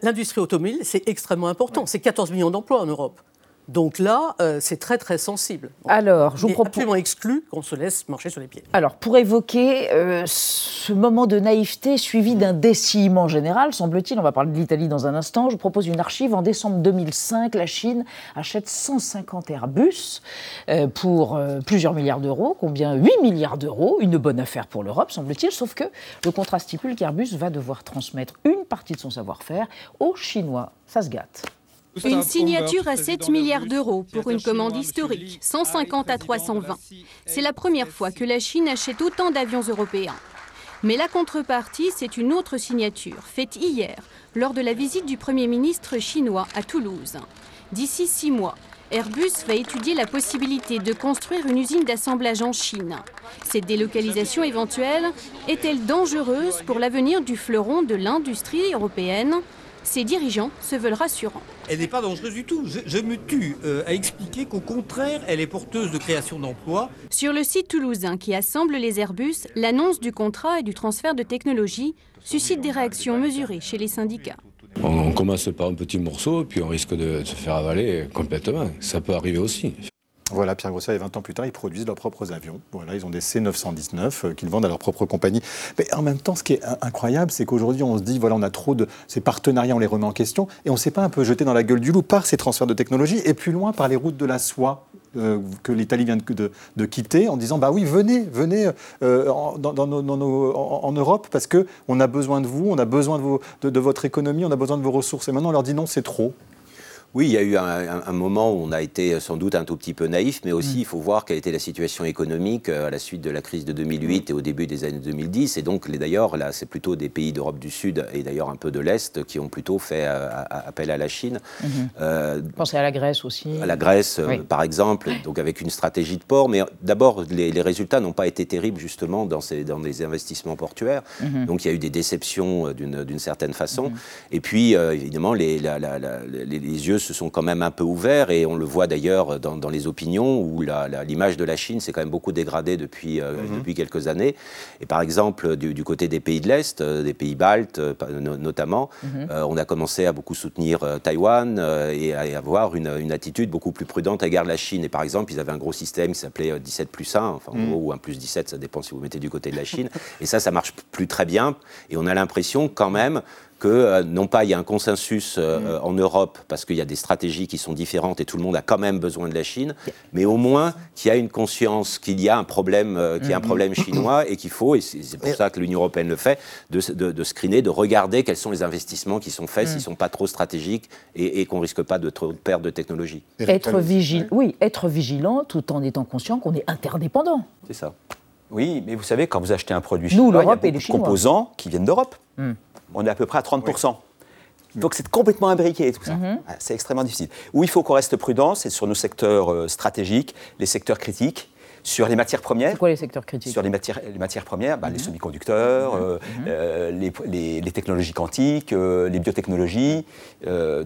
L'industrie automobile, c'est extrêmement important. Ouais. C'est 14 millions d'emplois en Europe. Donc là, euh, c'est très très sensible. Alors, je vous propose absolument exclu qu'on se laisse marcher sur les pieds. Alors, pour évoquer euh, ce moment de naïveté suivi d'un dessillement général, semble-t-il, on va parler de l'Italie dans un instant. Je vous propose une archive. En décembre 2005, la Chine achète 150 Airbus euh, pour plusieurs milliards d'euros. Combien? 8 milliards d'euros. Une bonne affaire pour l'Europe, semble-t-il. Sauf que le contrat stipule qu'Airbus va devoir transmettre une partie de son savoir-faire aux Chinois. Ça se gâte. Une signature à 7 milliards d'euros pour une commande historique, 150 à 320. C'est la première fois que la Chine achète autant d'avions européens. Mais la contrepartie, c'est une autre signature, faite hier, lors de la visite du Premier ministre chinois à Toulouse. D'ici six mois, Airbus va étudier la possibilité de construire une usine d'assemblage en Chine. Cette délocalisation éventuelle est-elle dangereuse pour l'avenir du fleuron de l'industrie européenne? Ses dirigeants se veulent rassurants. Elle n'est pas dangereuse du tout. Je, je me tue euh, à expliquer qu'au contraire, elle est porteuse de création d'emplois. Sur le site toulousain qui assemble les Airbus, l'annonce du contrat et du transfert de technologie suscite des réactions mesurées chez les syndicats. On commence par un petit morceau, puis on risque de se faire avaler complètement. Ça peut arriver aussi. Voilà, Pierre Grosset, et 20 ans plus tard, ils produisent leurs propres avions. Voilà, ils ont des C919 euh, qu'ils vendent à leur propre compagnie. Mais en même temps, ce qui est incroyable, c'est qu'aujourd'hui, on se dit, voilà, on a trop de ces partenariats, on les remet en question, et on ne s'est pas un peu jeté dans la gueule du loup par ces transferts de technologie, et plus loin par les routes de la soie. Euh, que l'Italie vient de, quitter en disant bah oui venez venez euh, en, Europe parce que on a besoin de vous on a besoin de, de, votre économie on a besoin de vos ressources et maintenant on leur dit non c'est trop oui, il y a eu un, un, un, moment où on a été sans doute un tout petit peu naïf, mais aussi mmh. il faut voir quelle était la situation économique à la suite de la crise de 2008 mmh. et au début des années 2010. Et donc, d'ailleurs, là, c'est plutôt des pays d'Europe du Sud et d'ailleurs un peu de l'Est qui ont plutôt fait euh, appel à la Chine. Mmh. Euh, Pensez à la Grèce aussi. À la Grèce, oui. euh, par exemple, donc avec une stratégie de port. Mais d'abord, les, les, résultats n'ont pas été terribles justement dans, ces, dans les investissements portuaires. Donc, il y a eu des déceptions d'une certaine façon. Et puis, euh, évidemment, les, la, la, les yeux se sont quand même un peu ouverts et on le voit d'ailleurs dans, dans, les opinions où l'image de la Chine s'est quand même beaucoup dégradée depuis, euh, mmh. depuis quelques années. Et par exemple, du, du côté des pays de l'Est, euh, des pays baltes euh, notamment, euh, on a commencé à beaucoup soutenir Taïwan et à avoir une, une, attitude beaucoup plus prudente à l'égard de la Chine. Et par exemple, ils avaient un gros système qui s'appelait 17 plus 1, enfin en mmh. gros, ou 1 plus 17, ça dépend si vous mettez du côté de la Chine. et ça, ça marche plus très bien. Et on a l'impression quand même que euh, non pas il y a un consensus euh, mmh. en Europe parce qu'il y a des stratégies qui sont différentes et tout le monde a quand même besoin de la Chine, mais au moins qu'il y a une conscience qu'il y a un problème, euh, qu'il y a un problème chinois et qu'il faut, et c'est pour ça que l'Union européenne le fait, de, de, de, screener, de regarder quels sont les investissements qui sont faits, mmh. s'ils ne sont pas trop stratégiques et, et qu'on risque pas de trop perdre de technologie. Être vigile, oui, être vigilant tout en étant conscient qu'on est interdépendant. C'est ça. Oui, mais vous savez, quand vous achetez un produit chinois, Nous, il y a beaucoup de composants qui viennent d'Europe. Mmh on est à peu près à 30%. Oui. Donc c'est complètement imbriqué tout ça. Mm -hmm. C'est extrêmement difficile. Où il faut qu'on reste prudent, c'est sur nos secteurs euh, stratégiques, les secteurs critiques. Sur les matières premières. C'est quoi les secteurs critiques Sur les matières, les matières premières, bah, les mhm. semi-conducteurs, euh, mhm. euh, les, les, technologies quantiques, les biotechnologies,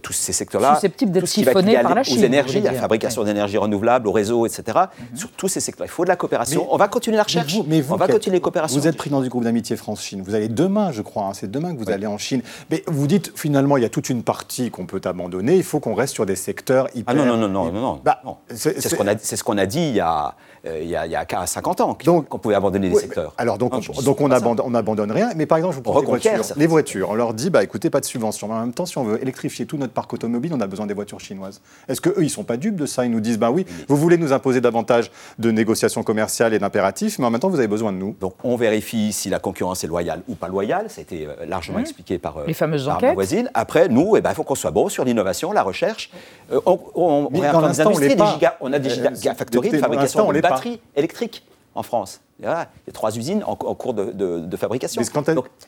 tous ces secteurs-là. Susceptibles d'être siphonnés par la Chine. Aux énergies, la fabrication d'énergie renouvelable, au réseau, etc. Mhm. Sur tous ces secteurs. Il faut de la coopération. on va continuer la recherche. Mais vous, on va continuer les coopérations. Vous êtes pris dans du groupe d'amitié France-Chine. Vous allez demain, je crois. Hein, c'est demain que vous allez en Chine. Mais vous dites finalement, il y a toute une partie qu'on peut abandonner. Il faut qu'on reste sur des secteurs hyper. Ah non, non, non, non, non. non. Bah, c'est ce qu'on a, ce qu'on a dit il y a euh, y a, il y a 50 ans qu'on pouvait abandonner les secteurs. Alors donc, on, donc on, abandonne, abandonne rien, mais par exemple, je vous prends les voitures, les voitures. On leur dit, bah écoutez, pas de subvention. Mais en même temps, si on veut électrifier tout notre parc automobile, on a besoin des voitures chinoises. Est-ce qu'eux, ils sont pas dupes de ça? Ils nous disent, bah oui, vous voulez nous imposer davantage de négociations commerciales et d'impératifs, mais en même temps, vous avez besoin de nous. Donc on vérifie si la concurrence est loyale ou pas loyale. Ça a été euh, largement expliqué par, euh, les fameuses par enquêtes. voisine. Après, nous, eh ben, il faut qu'on soit bon sur l'innovation, la recherche. on, on, on, on a des gigafactories de fabrication de batteries électriques en France. Il y a trois usines en, cours de, fabrication.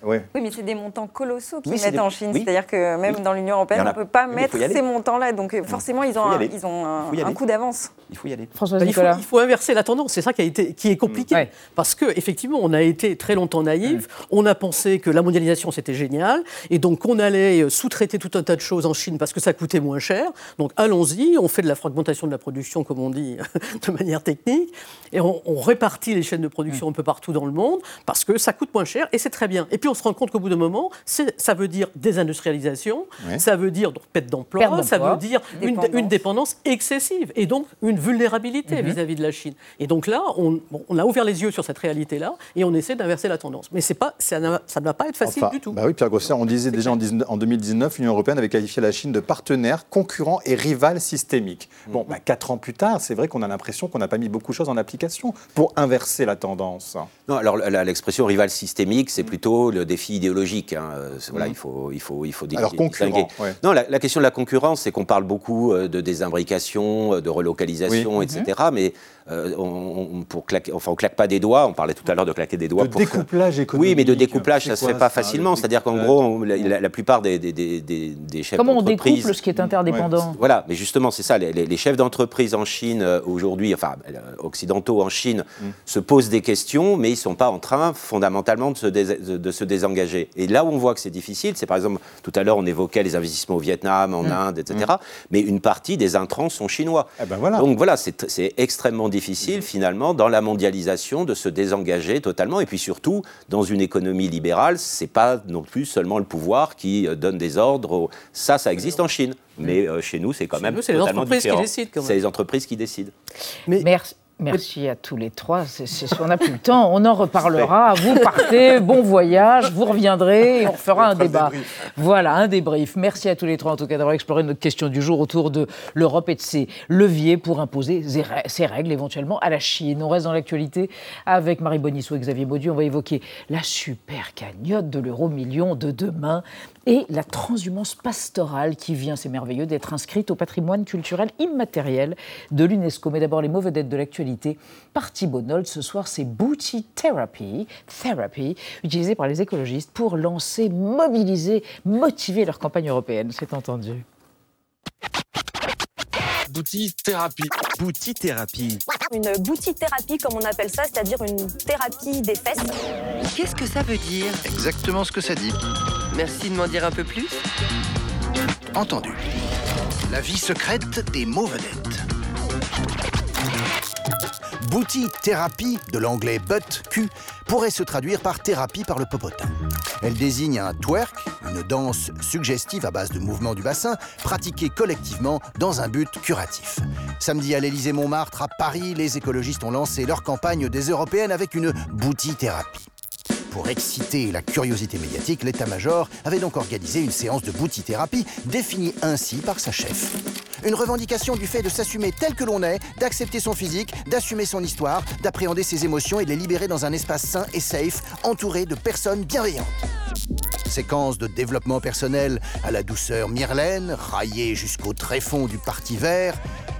oui. mais c'est des montants colossaux qu'ils mettent en Chine. C'est-à-dire que même dans l'Union européenne, on ne peut pas mettre ces montants-là. Donc euh, forcément, ils ont, un, ils ont un, coup d'avance. Il faut y aller. François bah, il, faut, il, faut, inverser la tendance. C'est ça qui, a été, qui est compliqué. Parce qu'effectivement, on a été très longtemps naïf. On a pensé que la mondialisation, c'était génial. Et donc, on allait sous-traiter tout un tas de choses en Chine parce que ça coûtait moins cher. Donc, allons-y. On fait de la fragmentation de la production, comme on dit, [laughs] de manière technique. Et on, on répartit les chaînes de production un peu partout dans le monde parce que ça coûte moins cher et c'est très bien. Et puis on se rend compte qu'au bout d'un moment, ça veut dire désindustrialisation, ça veut dire perte d'emploi, ça veut dire une, dépendance excessive et donc une vulnérabilité mhm. vis-à-vis de la Chine. Et donc là, on, on, a ouvert les yeux sur cette réalité-là et on essaie d'inverser la tendance. Mais pas, ça ne va pas être facile du tout. Bah oui, Pierre Grosser, on disait déjà en, en 2019, l'Union européenne avait qualifié la Chine de partenaire, concurrent et rival systémique. Bon, bah, quatre ans plus tard, c'est vrai qu'on a l'impression qu'on n'a pas mis beaucoup de choses en application pour inverser la tendance. Non, alors l'expression rival systémique, c'est plutôt le défi idéologique. Hein. Voilà, mm. il faut, il faut, il faut alors, concurrent, Non, la, question de la concurrence, c'est qu'on parle beaucoup euh, de désimbrication, euh, de relocalisation, etc. Mais euh, on, pour claquer, enfin, on claque pas des doigts. On parlait tout à l'heure de claquer des doigts. De découplage économique. Oui, mais de découplage, ça ne se fait pas facilement. C'est-à-dire qu'en gros, la, plupart des, des, des, des chefs Comment on découple ce qui est interdépendant Voilà, mais justement, c'est ça. Les, chefs d'entreprise en Chine aujourd'hui, enfin occidentaux en Chine, mm. se posent des questions, mais ils ne sont pas en train fondamentalement de se, de se désengager. Et là où on voit que c'est difficile, c'est par exemple, tout à l'heure on évoquait les investissements au Vietnam, en mm. Inde, etc. Mm. Mais une partie des intrants sont chinois. Eh ben voilà. Donc voilà, c'est extrêmement difficile finalement dans la mondialisation de se désengager totalement. Et puis surtout, dans une économie libérale, c'est pas non plus seulement le pouvoir qui euh, donne des ordres. Ça, ça existe en Chine. Mais euh, chez nous, c'est quand même totalement différent. C'est les entreprises qui décident. Mais Merci. Merci à tous les trois. On n'a plus le temps. On en reparlera. Vous partez, bon voyage, vous reviendrez et on [laughs] fera un débat. Voilà, un débrief. Merci à tous les trois, en tout cas, d'avoir exploré notre question du jour autour de l'Europe et de ses leviers pour imposer ses règles éventuellement à la Chine. On reste dans l'actualité avec Marie Bonissou et Xavier Baudu. On va évoquer la super cagnotte de l'euro million de demain et la transhumance pastorale qui vient, c'est merveilleux, d'être inscrite au patrimoine culturel immatériel de l'UNESCO. Mais d'abord, les mauvais dettes de l'actualité. Parti Bonol, ce soir, c'est Booty Therapy, therapy, utilisé par les écologistes pour lancer, mobiliser, motiver leur campagne européenne. C'est entendu. Booty thérapie. Booty thérapie. Une booty thérapie, comme on appelle ça, c'est-à-dire une thérapie des fesses. Qu'est-ce que ça veut dire? Exactement ce que ça dit. Merci de m'en dire un peu plus. Entendu. La vie secrète des mots vedettes. Booty thérapie, de l'anglais butt, cul, pourrait se traduire par thérapie par le popotin. Elle désigne un twerk, une danse suggestive à base de mouvements du bassin, pratiquée collectivement dans un but curatif. Samedi à l'Élysée-Montmartre, à Paris, les écologistes ont lancé leur campagne des européennes avec une booty thérapie. Pour exciter la curiosité médiatique, l'état-major avait donc organisé une séance de boutithérapie définie ainsi par sa chef. Une revendication du fait de s'assumer tel que l'on est, d'accepter son physique, d'assumer son histoire, d'appréhender ses émotions et de les libérer dans un espace sain et safe, entouré de personnes bienveillantes. Séquence de développement personnel à la douceur myrlène, raillée jusqu'au tréfonds du parti vert,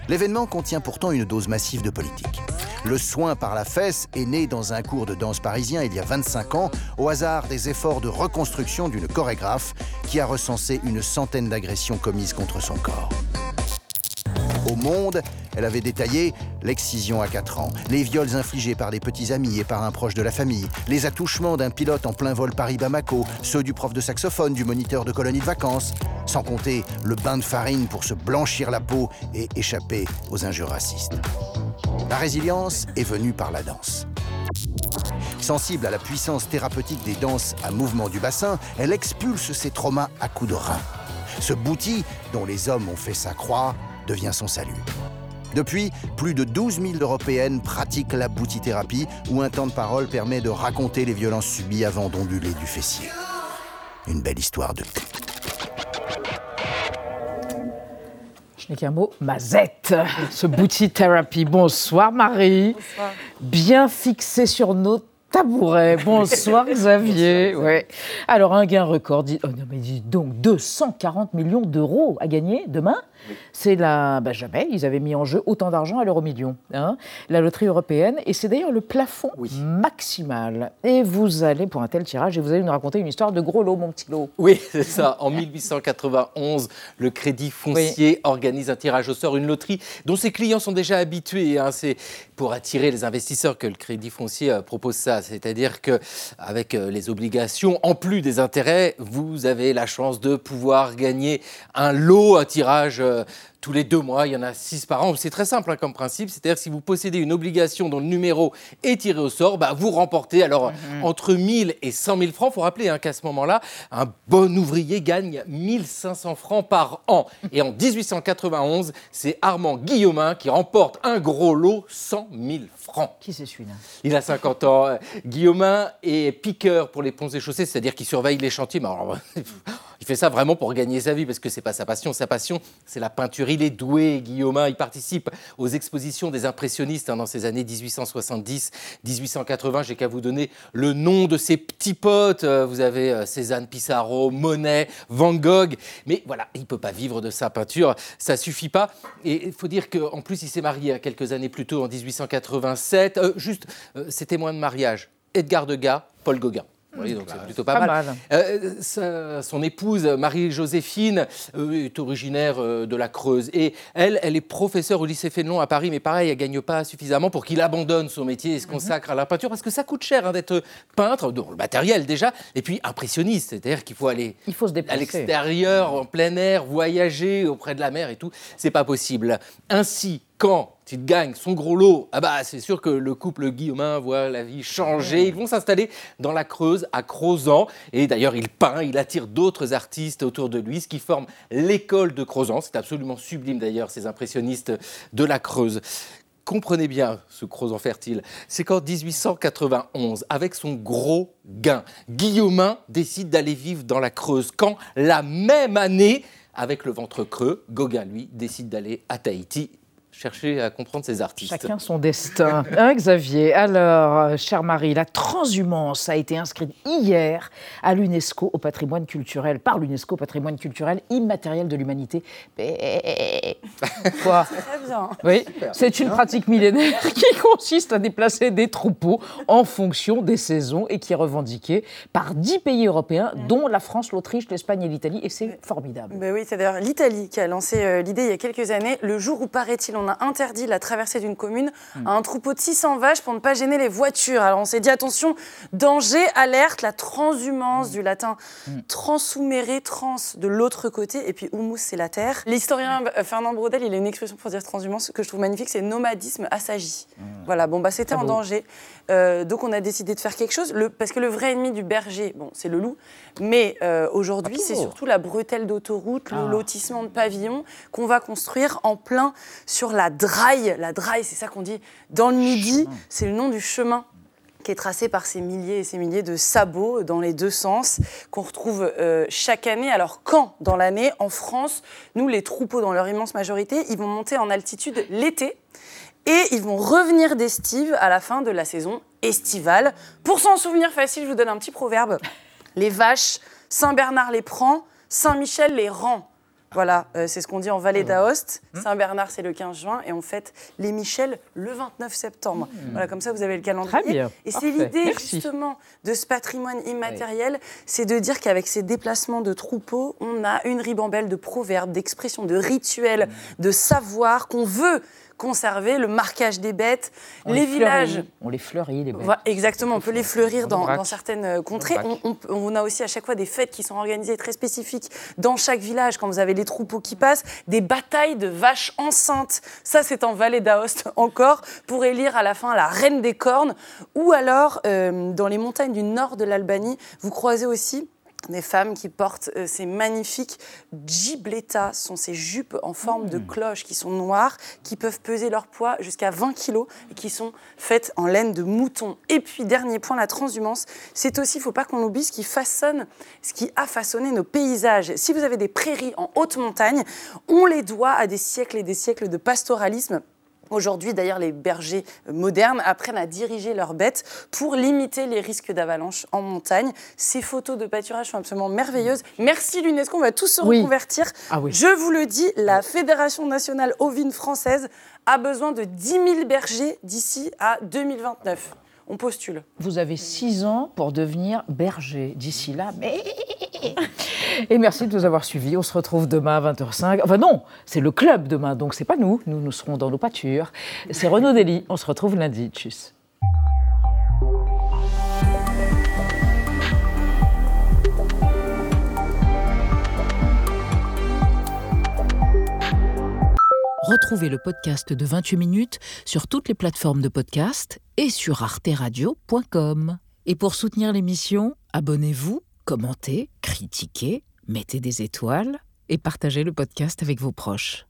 l'événement contient pourtant une dose massive de politique. Le soin par la fesse est né dans un cours de danse parisien il y a 25 ans, au hasard des efforts de reconstruction d'une chorégraphe qui a recensé une centaine d'agressions commises contre son corps. Au monde, Elle avait détaillé l'excision à 4 ans, les viols infligés par des petits amis et par un proche de la famille, les attouchements d'un pilote en plein vol Paris-Bamako, ceux du prof de saxophone, du moniteur de colonie de vacances, sans compter le bain de farine pour se blanchir la peau et échapper aux injures racistes. La résilience est venue par la danse. Sensible à la puissance thérapeutique des danses à mouvement du bassin, elle expulse ses traumas à coups de rein. Ce bouti, dont les hommes ont fait sa croix, devient son salut. Depuis, plus de 12 000 Européennes pratiquent la boutithérapie, où un temps de parole permet de raconter les violences subies avant d'onduler du fessier. Une belle histoire de Je n'ai qu'un mot, mazette, ce bouti thérapie. Bonsoir Marie. Bonsoir. Bien fixé sur nos tabourets. [laughs] Bonsoir Xavier. Ouais. Alors un gain record, dit, oh non mais dis donc 240 millions d'euros à gagner demain. C'est la, bah jamais ils avaient mis en jeu autant d'argent à l'euro million, hein, la loterie européenne, et c'est d'ailleurs le plafond maximal. Et vous allez pour un tel tirage et vous allez nous raconter une histoire de gros lot, mon petit lot. Oui, [laughs] c'est ça. En 1891, le Crédit Foncier organise un tirage au sort, une loterie dont ses clients sont déjà habitués. Hein. C'est pour attirer les investisseurs que le Crédit Foncier euh, propose ça. C'est-à-dire que avec euh, les obligations, en plus des intérêts, vous avez la chance de pouvoir gagner un lot, un tirage euh, tous les deux mois, il y en a six par an. C'est très simple hein, comme principe, c'est-à-dire si vous possédez une obligation dont le numéro est tiré au sort, bah, vous remportez alors entre 1000 et 100 000 francs. Il faut rappeler hein, qu'à ce moment-là, un bon ouvrier gagne 1500 francs par an. Et en 1891, c'est Armand Guillaumin qui remporte un gros lot, 100 000 francs. Qui c'est celui-là? Il a 50 ans. Euh, Guillaumin est piqueur pour les ponts et chaussées, c'est-à-dire qu'il surveille les chantiers. Mais alors, [laughs] il fait ça vraiment pour gagner sa vie parce que c'est pas sa passion. Sa passion, c'est la peinture. Il est doué, Guillaumin. Il participe aux expositions des impressionnistes hein, dans ces années 1870-1880. J'ai qu'à vous donner le nom de ses petits potes. Euh, Vous avez euh, Cézanne Pissarro, Monet, Van Gogh. Mais voilà, il peut pas vivre de sa peinture. Ça suffit pas. Et il faut dire qu'en plus, il s'est marié hein, quelques années plus tôt, en 1887. Euh, juste, euh, ses témoins de mariage Edgar Degas, Paul Gauguin. Voyez, donc c'est plutôt pas, Pas mal. mal. Euh, sa- son épouse, Marie-Joséphine, euh, est originaire euh, de la Creuse. Et elle, elle est professeure au lycée Fénelon à Paris, mais pareil, elle gagne pas suffisamment pour qu'il abandonne son métier et se consacre à la peinture, parce que ça coûte cher hein, d'être peintre, dans le matériel déjà, et puis impressionniste, c'est-à-dire qu'il faut aller Il faut se à l'extérieur, en plein air, voyager auprès de la mer et tout, c'est pas possible. Ainsi, quand il gagne son gros lot, ah bah c'est sûr que le couple Guillaumin voit la vie changer. Ils vont s'installer dans la Creuse, à Crozan. Et d'ailleurs, il peint, il attire d'autres artistes autour de lui, ce qui forme l'école de Crozan. C'est absolument sublime d'ailleurs, ces impressionnistes de la Creuse. Comprenez bien ce Crozan fertile, c'est qu'en 1891, avec son gros gain, Guillaumin décide d'aller vivre dans la Creuse. Quand la même année, avec le ventre creux, Gauguin, lui, décide d'aller à Tahiti chercher à comprendre ses artistes. Chacun son destin. [laughs] Hein, Xavier? Alors, euh, chère Marie, la transhumance a été inscrite hier à l'UNESCO au patrimoine culturel, par l'UNESCO au patrimoine culturel immatériel de l'humanité. [laughs] Quoi? Très bien. Oui, c'est une pratique millénaire [laughs] qui consiste à déplacer des troupeaux en fonction des saisons et qui est revendiquée par dix pays européens, dont la France, l'Autriche, l'Espagne et l'Italie, et c'est formidable. Ben oui, c'est d'ailleurs l'Italie qui a lancé euh, l'idée il y a quelques années. Le jour où, paraît-il, on a interdit la traversée d'une commune à un troupeau de 600 vaches pour ne pas gêner les voitures. Alors on s'est dit, attention, danger, alerte, la transhumance du latin transhumere, trans de l'autre côté, et puis humus, c'est la terre. L'historien euh, Fernand Braudel, il a une expression pour dire transhumance que je trouve magnifique, c'est nomadisme assagi. Voilà, bon, bah c'était Ah en beau. danger. Euh, donc on a décidé de faire quelque chose, le, parce que le vrai ennemi du berger, bon, c'est le loup, mais euh, aujourd'hui, c'est surtout la bretelle d'autoroute, le Ah. lotissement de pavillons qu'on va construire en plein sur la Draille. La Draille, c'est ça qu'on dit dans le Midi, c'est le nom du chemin qui est tracé par ces milliers et ces milliers de sabots dans les deux sens qu'on retrouve euh, chaque année. Alors quand dans l'année En France, nous, les troupeaux, dans leur immense majorité, ils vont monter en altitude l'été et ils vont revenir d'estive à la fin de la saison estivale. Pour s'en souvenir facile, je vous donne un petit proverbe. Les vaches, Saint-Bernard les prend, Saint-Michel les rend. Voilà, euh, c'est ce qu'on dit en Vallée d'Aoste. Saint-Bernard, c'est le 15 juin, et on fête les Michel le 29 septembre. Voilà, comme ça, vous avez le calendrier. Très bien, Et c'est l'idée, justement, de ce patrimoine immatériel, c'est de dire qu'avec ces déplacements de troupeaux, on a une ribambelle de proverbes, d'expressions, de rituels, de savoirs qu'on veut conserver, le marquage des bêtes, les, villages. On les fleurit, les bêtes. exactement, on peut les fleurir dans, certaines euh, contrées. On, a aussi à chaque fois des fêtes qui sont organisées très spécifiques dans chaque village, quand vous avez les troupeaux qui passent, des batailles de vaches enceintes. Ça, c'est en vallée d'Aoste [laughs] encore, pour élire à la fin la reine des cornes. Ou alors, euh, dans les montagnes du nord de l'Albanie, vous croisez aussi des femmes qui portent euh, ces magnifiques gibletta, sont ces jupes en forme de mmh. cloche qui sont noires, qui peuvent peser leur poids jusqu'à 20 kg et qui sont faites en laine de mouton. Et puis, dernier point, la transhumance, c'est aussi, il ne faut pas qu'on oublie ce qui façonne, ce qui a façonné nos paysages. Si vous avez des prairies en haute montagne, on les doit à des siècles et des siècles de pastoralisme Aujourd'hui, d'ailleurs, les bergers modernes apprennent à diriger leurs bêtes pour limiter les risques d'avalanche en montagne. Ces photos de pâturage sont absolument merveilleuses. Merci l'UNESCO, on va tous se reconvertir. Ah Je vous le dis, la Fédération nationale ovine française a besoin de 10 000 bergers d'ici à 2029 on postule. Vous avez six ans pour devenir berger. D'ici là, mais... Et merci de nous avoir suivis. On se retrouve demain à 20h05. Enfin non, c'est le club demain, donc c'est pas nous. Nous, nous serons dans nos pâtures. C'est Renaud Dely. On se retrouve lundi. Tchuss. Retrouvez le podcast de 28 minutes sur toutes les plateformes de podcast et sur arteradio.com. Et pour soutenir l'émission, abonnez-vous, commentez, critiquez, mettez des étoiles et partagez le podcast avec vos proches.